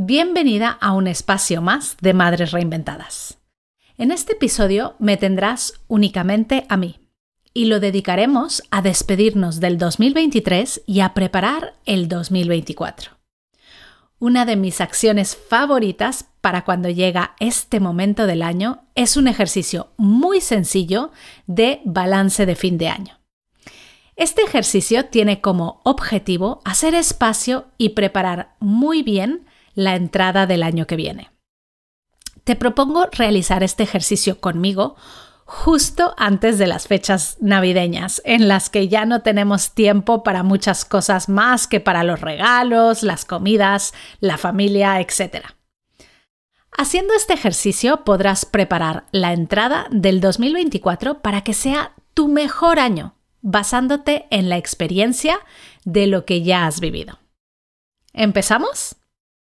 Bienvenida a un espacio más de Madres Reinventadas. En este episodio me tendrás únicamente a mí y lo dedicaremos a despedirnos del 2023 y a preparar el 2024. Una de mis acciones favoritas para cuando llega este momento del año es un ejercicio muy sencillo de balance de fin de año. Este ejercicio tiene como objetivo hacer espacio y preparar muy bien la entrada del año que viene. Te propongo realizar este ejercicio conmigo justo antes de las fechas navideñas, en las que ya no tenemos tiempo para muchas cosas más que para los regalos, las comidas, la familia, etc. Haciendo este ejercicio podrás preparar la entrada del 2024 para que sea tu mejor año, basándote en la experiencia de lo que ya has vivido. ¿Empezamos?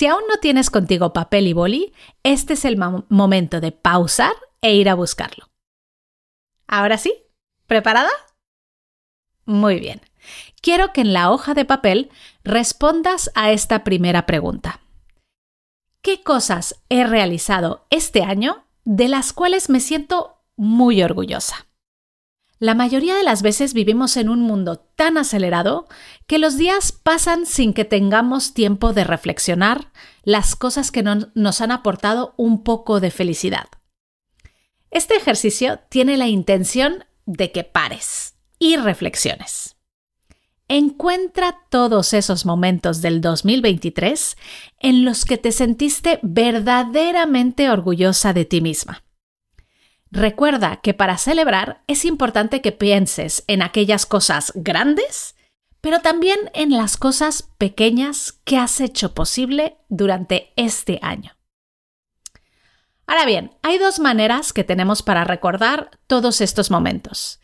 Si aún no tienes contigo papel y boli, este es el momento de pausar e ir a buscarlo. Ahora sí, ¿preparada? Muy bien. Quiero que en la hoja de papel respondas a esta primera pregunta. ¿Qué cosas he realizado este año de las cuales me siento muy orgullosa? La mayoría de las veces vivimos en un mundo tan acelerado que los días pasan sin que tengamos tiempo de reflexionar las cosas que nos han aportado un poco de felicidad. Este ejercicio tiene la intención de que pares y reflexiones. Encuentra todos esos momentos del 2023 en los que te sentiste verdaderamente orgullosa de ti misma. Recuerda que para celebrar es importante que pienses en aquellas cosas grandes, pero también en las cosas pequeñas que has hecho posible durante este año. Ahora bien, hay dos maneras que tenemos para recordar todos estos momentos,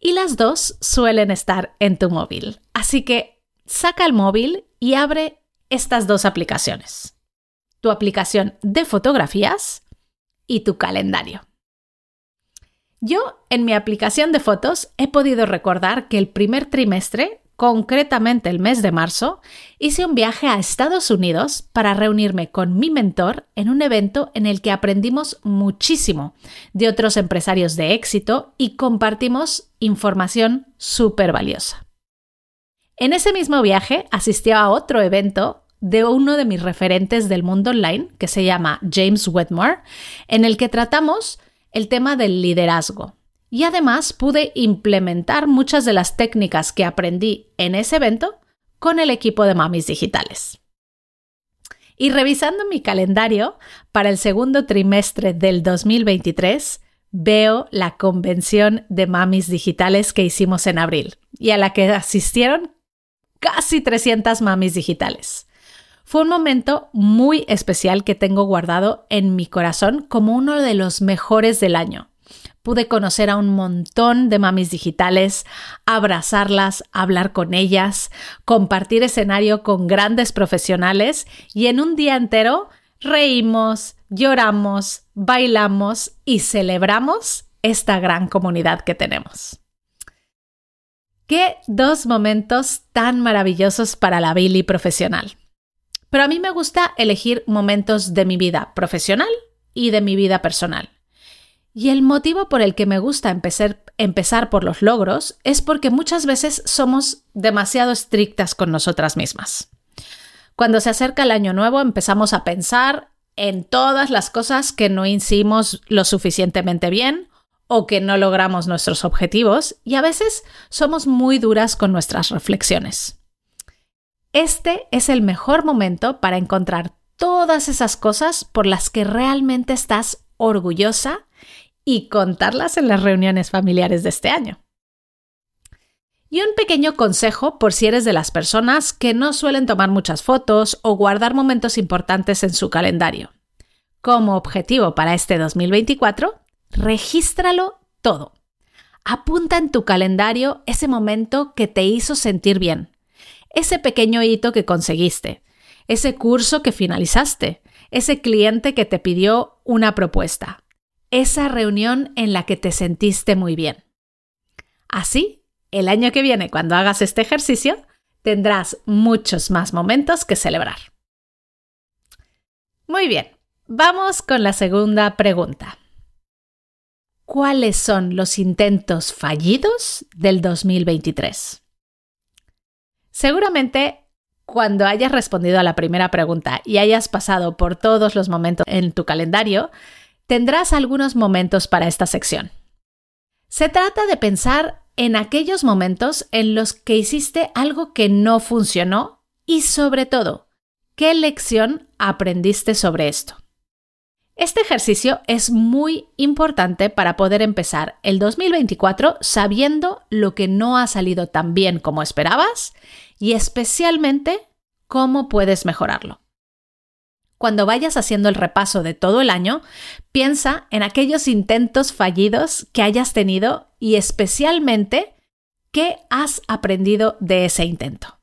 y las dos suelen estar en tu móvil. Así que saca el móvil y abre estas dos aplicaciones. Tu aplicación de fotografías y tu calendario. Yo, en mi aplicación de fotos, he podido recordar que el primer trimestre, concretamente el mes de marzo, hice un viaje a Estados Unidos para reunirme con mi mentor en un evento en el que aprendimos muchísimo de otros empresarios de éxito y compartimos información súper valiosa. En ese mismo viaje asistí a otro evento de uno de mis referentes del mundo online, que se llama James Wedmore, en el que tratamos el tema del liderazgo. Y además pude implementar muchas de las técnicas que aprendí en ese evento con el equipo de Mamis Digitales. Y revisando mi calendario para el segundo trimestre del 2023, veo la convención de Mamis Digitales que hicimos en abril y a la que asistieron casi 300 mamis digitales. Fue un momento muy especial que tengo guardado en mi corazón como uno de los mejores del año. Pude conocer a un montón de mamis digitales, abrazarlas, hablar con ellas, compartir escenario con grandes profesionales y en un día entero reímos, lloramos, bailamos y celebramos esta gran comunidad que tenemos. Qué dos momentos tan maravillosos para la Billy profesional. Pero a mí me gusta elegir momentos de mi vida profesional y de mi vida personal. Y el motivo por el que me gusta empezar, por los logros es porque muchas veces somos demasiado estrictas con nosotras mismas. Cuando se acerca el año nuevo empezamos a pensar en todas las cosas que no hicimos lo suficientemente bien o que no logramos nuestros objetivos y a veces somos muy duras con nuestras reflexiones. Este es el mejor momento para encontrar todas esas cosas por las que realmente estás orgullosa y contarlas en las reuniones familiares de este año. Y un pequeño consejo por si eres de las personas que no suelen tomar muchas fotos o guardar momentos importantes en su calendario. como objetivo para este 2024, regístralo todo. Apunta en tu calendario ese momento que te hizo sentir bien, ese pequeño hito que conseguiste, ese curso que finalizaste, ese cliente que te pidió una propuesta, esa reunión en la que te sentiste muy bien. Así, el año que viene, cuando hagas este ejercicio, tendrás muchos más momentos que celebrar. Muy bien, vamos con la segunda pregunta. ¿Cuáles son los intentos fallidos del 2023? Seguramente cuando hayas respondido a la primera pregunta y hayas pasado por todos los momentos en tu calendario, tendrás algunos momentos para esta sección. Se trata de pensar en aquellos momentos en los que hiciste algo que no funcionó y sobre todo, ¿qué lección aprendiste sobre esto? Este ejercicio es muy importante para poder empezar el 2024 sabiendo lo que no ha salido tan bien como esperabas y especialmente cómo puedes mejorarlo. Cuando vayas haciendo el repaso de todo el año, piensa en aquellos intentos fallidos que hayas tenido y especialmente qué has aprendido de ese intento.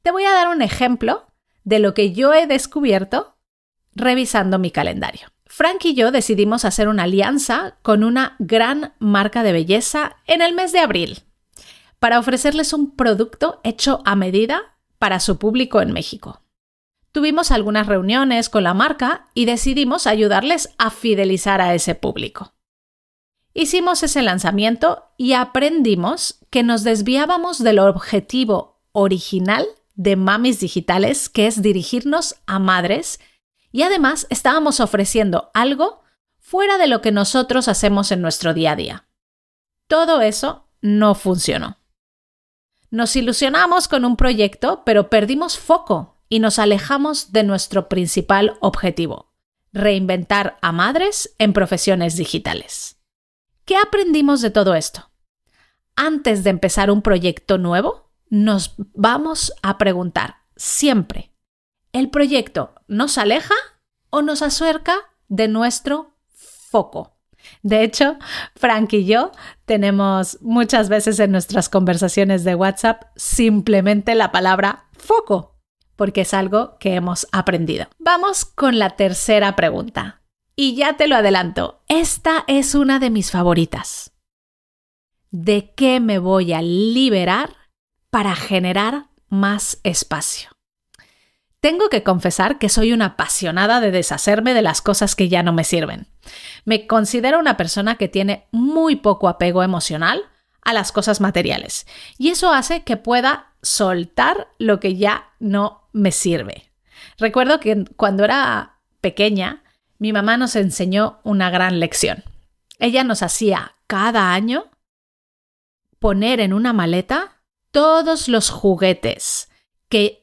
Te voy a dar un ejemplo de lo que yo he descubierto revisando mi calendario. Frank y yo decidimos hacer una alianza con una gran marca de belleza en el mes de abril para ofrecerles un producto hecho a medida para su público en México. Tuvimos algunas reuniones con la marca y decidimos ayudarles a fidelizar a ese público. Hicimos ese lanzamiento y aprendimos que nos desviábamos del objetivo original de Mamis Digitales, que es dirigirnos a madres y además estábamos ofreciendo algo fuera de lo que nosotros hacemos en nuestro día a día. Todo eso no funcionó. Nos ilusionamos con un proyecto, pero perdimos foco y nos alejamos de nuestro principal objetivo, reinventar a madres en profesiones digitales. ¿Qué aprendimos de todo esto? Antes de empezar un proyecto nuevo, nos vamos a preguntar siempre, el proyecto nos aleja o nos acerca de nuestro foco. De hecho, Frank y yo tenemos muchas veces en nuestras conversaciones de WhatsApp simplemente la palabra foco, porque es algo que hemos aprendido. Vamos con la tercera pregunta. Y ya te lo adelanto, esta es una de mis favoritas. ¿De qué me voy a liberar para generar más espacio? Tengo que confesar que soy una apasionada de deshacerme de las cosas que ya no me sirven. Me considero una persona que tiene muy poco apego emocional a las cosas materiales y eso hace que pueda soltar lo que ya no me sirve. Recuerdo que cuando era pequeña, mi mamá nos enseñó una gran lección. Ella nos hacía cada año poner en una maleta todos los juguetes que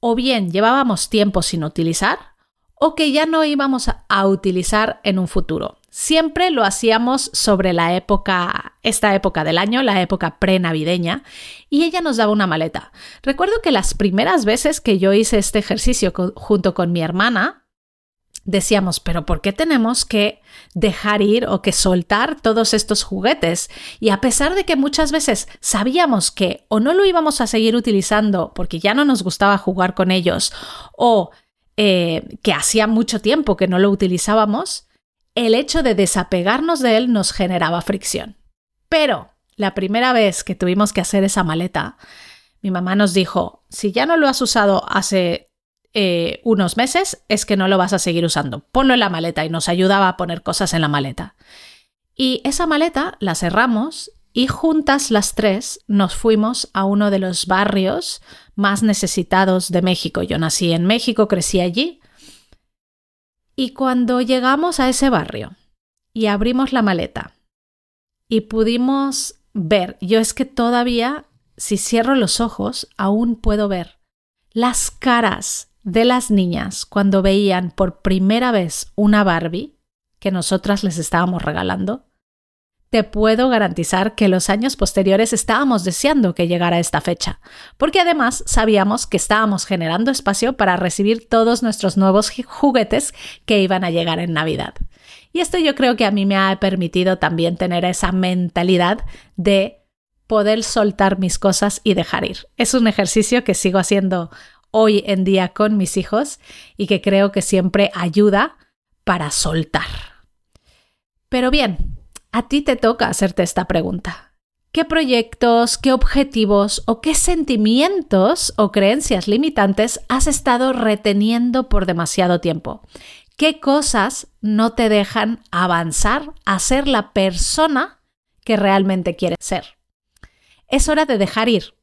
o bien llevábamos tiempo sin utilizar o que ya no íbamos a utilizar en un futuro. Siempre lo hacíamos sobre la época, esta época del año, la época pre-navideña, y ella nos daba una maleta. Recuerdo que las primeras veces que yo hice este ejercicio junto con mi hermana, decíamos, pero ¿por qué tenemos que dejar ir o que soltar todos estos juguetes? Y a pesar de que muchas veces sabíamos que o no lo íbamos a seguir utilizando porque ya no nos gustaba jugar con ellos o eh, que hacía mucho tiempo que no lo utilizábamos, el hecho de desapegarnos de él nos generaba fricción. Pero la primera vez que tuvimos que hacer esa maleta, mi mamá nos dijo, si ya no lo has usado hace eh, unos meses es que no lo vas a seguir usando. Ponlo en la maleta y nos ayudaba a poner cosas en la maleta. Y esa maleta la cerramos y juntas las tres nos fuimos a uno de los barrios más necesitados de México. Yo nací en México, crecí allí. Y cuando llegamos a ese barrio y abrimos la maleta y pudimos ver, yo es que todavía, si cierro los ojos, aún puedo ver las caras de las niñas cuando veían por primera vez una Barbie que nosotras les estábamos regalando, te puedo garantizar que los años posteriores estábamos deseando que llegara esta fecha, porque además sabíamos que estábamos generando espacio para recibir todos nuestros nuevos juguetes que iban a llegar en Navidad. Y esto yo creo que a mí me ha permitido también tener esa mentalidad de poder soltar mis cosas y dejar ir. Es un ejercicio que sigo haciendo hoy en día con mis hijos y que creo que siempre ayuda para soltar. Pero bien, a ti te toca hacerte esta pregunta. ¿Qué proyectos, qué objetivos o qué sentimientos o creencias limitantes has estado reteniendo por demasiado tiempo? ¿Qué cosas no te dejan avanzar a ser la persona que realmente quieres ser? Es hora de dejar ir.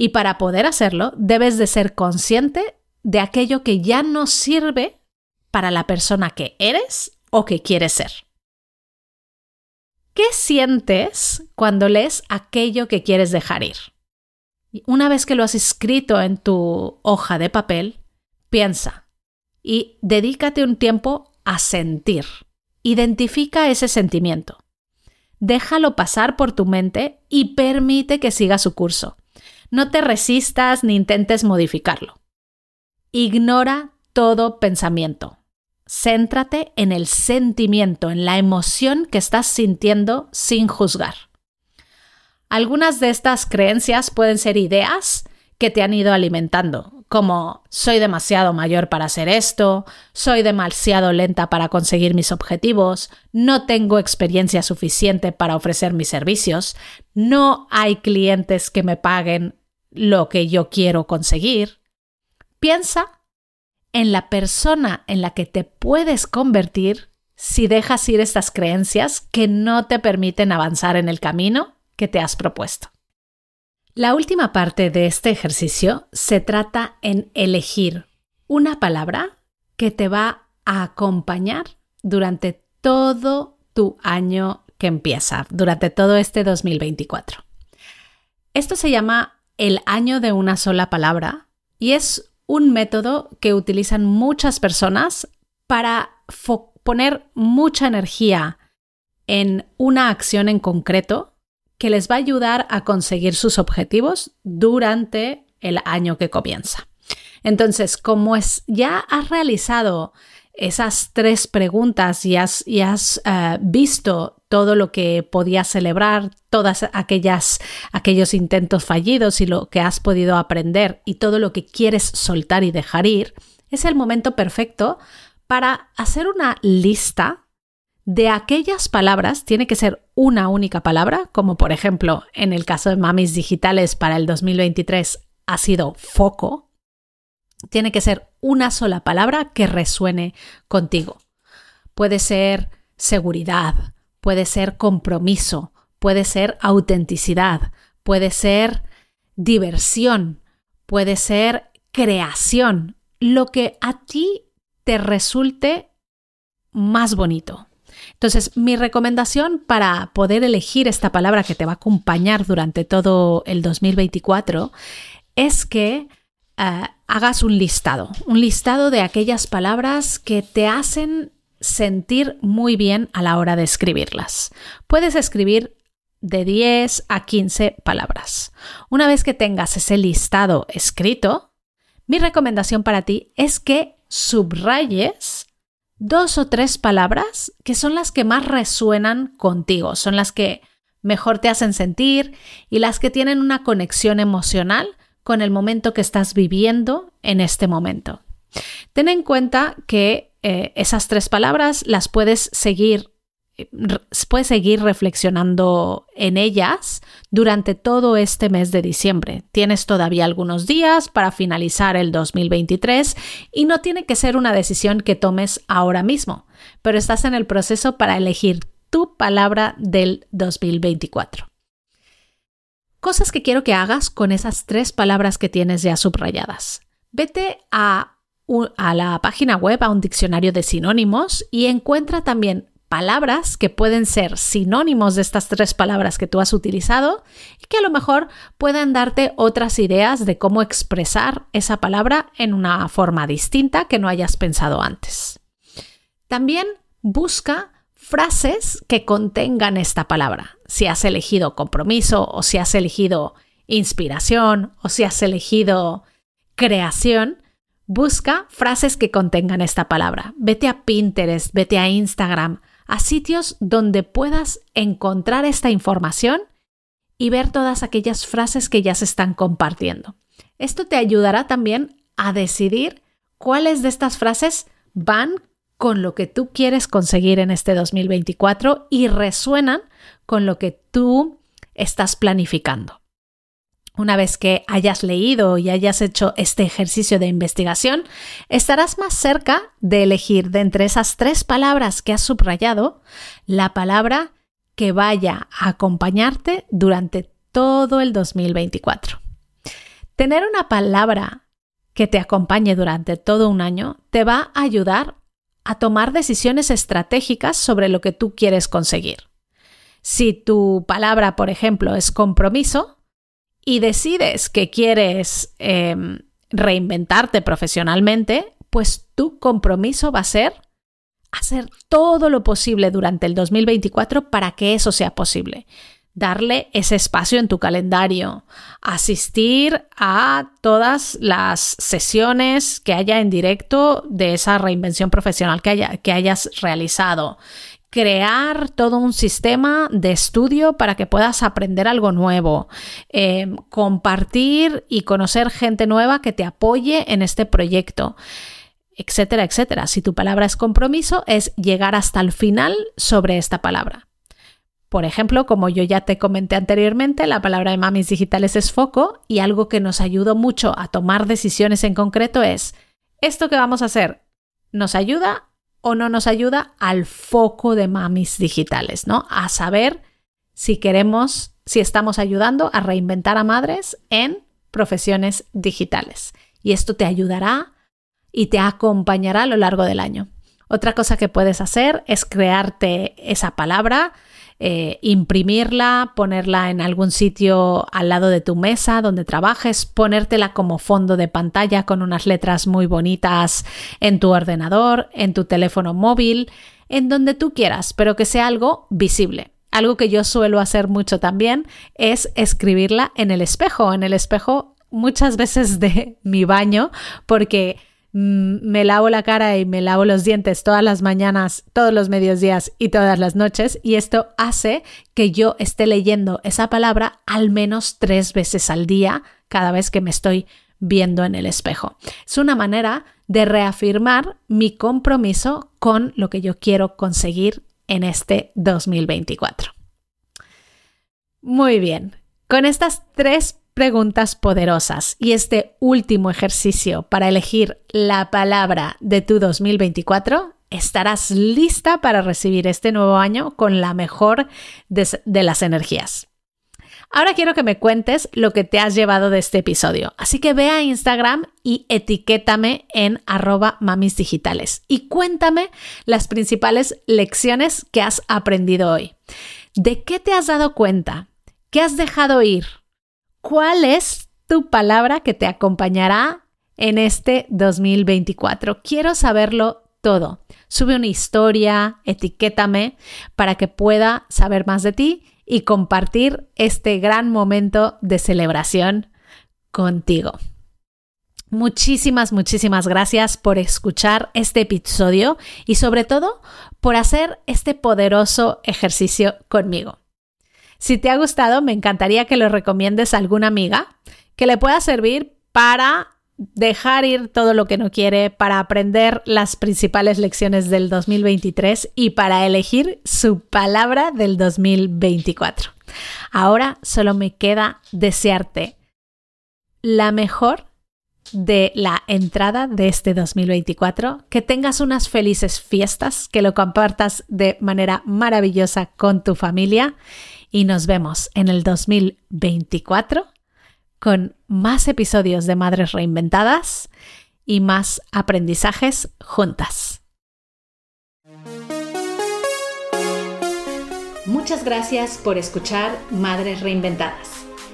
Y para poder hacerlo, debes de ser consciente de aquello que ya no sirve para la persona que eres o que quieres ser. ¿Qué sientes cuando lees aquello que quieres dejar ir? Una vez que lo has escrito en tu hoja de papel, piensa y dedícate un tiempo a sentir. Identifica ese sentimiento. Déjalo pasar por tu mente y permite que siga su curso. No te resistas ni intentes modificarlo. Ignora todo pensamiento. Céntrate en el sentimiento, en la emoción que estás sintiendo sin juzgar. Algunas de estas creencias pueden ser ideas que te han ido alimentando, como soy demasiado mayor para hacer esto, soy demasiado lenta para conseguir mis objetivos, no tengo experiencia suficiente para ofrecer mis servicios, no hay clientes que me paguen lo que yo quiero conseguir. Piensa en la persona en la que te puedes convertir si dejas ir estas creencias que no te permiten avanzar en el camino que te has propuesto. La última parte de este ejercicio se trata en elegir una palabra que te va a acompañar durante todo tu año que empieza, durante todo este 2024. Esto se llama el año de una sola palabra y es un método que utilizan muchas personas para poner mucha energía en una acción en concreto que les va a ayudar a conseguir sus objetivos durante el año que comienza. Entonces, como es, ya has realizado esas tres preguntas y has, eh, visto todo lo que podías celebrar, todas aquellas aquellos intentos fallidos y lo que has podido aprender y todo lo que quieres soltar y dejar ir, es el momento perfecto para hacer una lista de aquellas palabras, tiene que ser una única palabra, como por ejemplo en el caso de Mamis Digitales para el 2023 ha sido foco, tiene que ser una sola palabra que resuene contigo. Puede ser seguridad, puede ser compromiso, puede ser autenticidad, puede ser diversión, puede ser creación, lo que a ti te resulte más bonito. Entonces, mi recomendación para poder elegir esta palabra que te va a acompañar durante todo el 2024 es que eh, hagas un listado, un listado de aquellas palabras que te hacen sentir muy bien a la hora de escribirlas. Puedes escribir de 10 a 15 palabras. Una vez que tengas ese listado escrito, mi recomendación para ti es que subrayes dos o tres palabras que son las que más resuenan contigo, son las que mejor te hacen sentir y las que tienen una conexión emocional con el momento que estás viviendo en este momento. Ten en cuenta que eh, esas tres palabras las puedes seguir eh, puedes seguir reflexionando en ellas durante todo este mes de diciembre. Tienes todavía algunos días para finalizar el 2023 y no tiene que ser una decisión que tomes ahora mismo, pero estás en el proceso para elegir tu palabra del 2024. Cosas que quiero que hagas con esas tres palabras que tienes ya subrayadas. Vete a, la página web, a un diccionario de sinónimos y encuentra también palabras que pueden ser sinónimos de estas tres palabras que tú has utilizado y que a lo mejor puedan darte otras ideas de cómo expresar esa palabra en una forma distinta que no hayas pensado antes. También busca frases que contengan esta palabra. Si has elegido compromiso o si has elegido inspiración o si has elegido creación, busca frases que contengan esta palabra. Vete a Pinterest, vete a Instagram, a sitios donde puedas encontrar esta información y ver todas aquellas frases que ya se están compartiendo. Esto te ayudará también a decidir cuáles de estas frases van con lo que tú quieres conseguir en este 2024 y resuenan con lo que tú estás planificando. Una vez que hayas leído y hayas hecho este ejercicio de investigación, estarás más cerca de elegir de entre esas tres palabras que has subrayado la palabra que vaya a acompañarte durante todo el 2024. Tener una palabra que te acompañe durante todo un año te va a ayudar a tomar decisiones estratégicas sobre lo que tú quieres conseguir. Si tu palabra, por ejemplo, es compromiso, y decides que quieres em, reinventarte profesionalmente, pues tu compromiso va a ser hacer todo lo posible durante el 2024 para que eso sea posible. Darle ese espacio en tu calendario, asistir a todas las sesiones que haya en directo de esa reinvención profesional que, haya, que hayas realizado, crear todo un sistema de estudio para que puedas aprender algo nuevo, eh, compartir y conocer gente nueva que te apoye en este proyecto, etcétera, etcétera. Si tu palabra es compromiso, es llegar hasta el final sobre esta palabra. Por ejemplo, como yo ya te comenté anteriormente, la palabra de mamis digitales es foco y algo que nos ayudó mucho a tomar decisiones en concreto es, esto que vamos a hacer nos ayuda o no nos ayuda al foco de mamis digitales, ¿no? A saber si queremos, si estamos ayudando a reinventar a madres en profesiones digitales. Y esto te ayudará y te acompañará a lo largo del año. Otra cosa que puedes hacer es crearte esa palabra eh, imprimirla, ponerla en algún sitio al lado de tu mesa donde trabajes, ponértela como fondo de pantalla con unas letras muy bonitas en tu ordenador, en tu teléfono móvil, en donde tú quieras, pero que sea algo visible. Algo que yo suelo hacer mucho también es escribirla en el espejo, en el espejo muchas veces de mi baño, porque me lavo la cara y me lavo los dientes todas las mañanas, todos los medios días y todas las noches y esto hace que yo esté leyendo esa palabra al menos tres veces al día cada vez que me estoy viendo en el espejo. Es una manera de reafirmar mi compromiso con lo que yo quiero conseguir en este 2024. Muy bien, con estas tres preguntas poderosas y este último ejercicio para elegir la palabra de tu 2024, estarás lista para recibir este nuevo año con la mejor de, las energías. Ahora quiero que me cuentes lo que te has llevado de este episodio. Así que ve a Instagram y etiquétame en arroba mamis digitales y cuéntame las principales lecciones que has aprendido hoy. ¿De qué te has dado cuenta? ¿Qué has dejado ir? ¿Cuál es tu palabra que te acompañará en este 2024? Quiero saberlo todo. Sube una historia, etiquétame para que pueda saber más de ti y compartir este gran momento de celebración contigo. Muchísimas, muchísimas gracias por escuchar este episodio y sobre todo por hacer este poderoso ejercicio conmigo. Si te ha gustado, me encantaría que lo recomiendes a alguna amiga que le pueda servir para dejar ir todo lo que no quiere, para aprender las principales lecciones del 2023 y para elegir su palabra del 2024. Ahora solo me queda desearte la mejor de la entrada de este 2024, que tengas unas felices fiestas, que lo compartas de manera maravillosa con tu familia y nos vemos en el 2024 con más episodios de Madres Reinventadas y más aprendizajes juntas. Muchas gracias por escuchar Madres Reinventadas.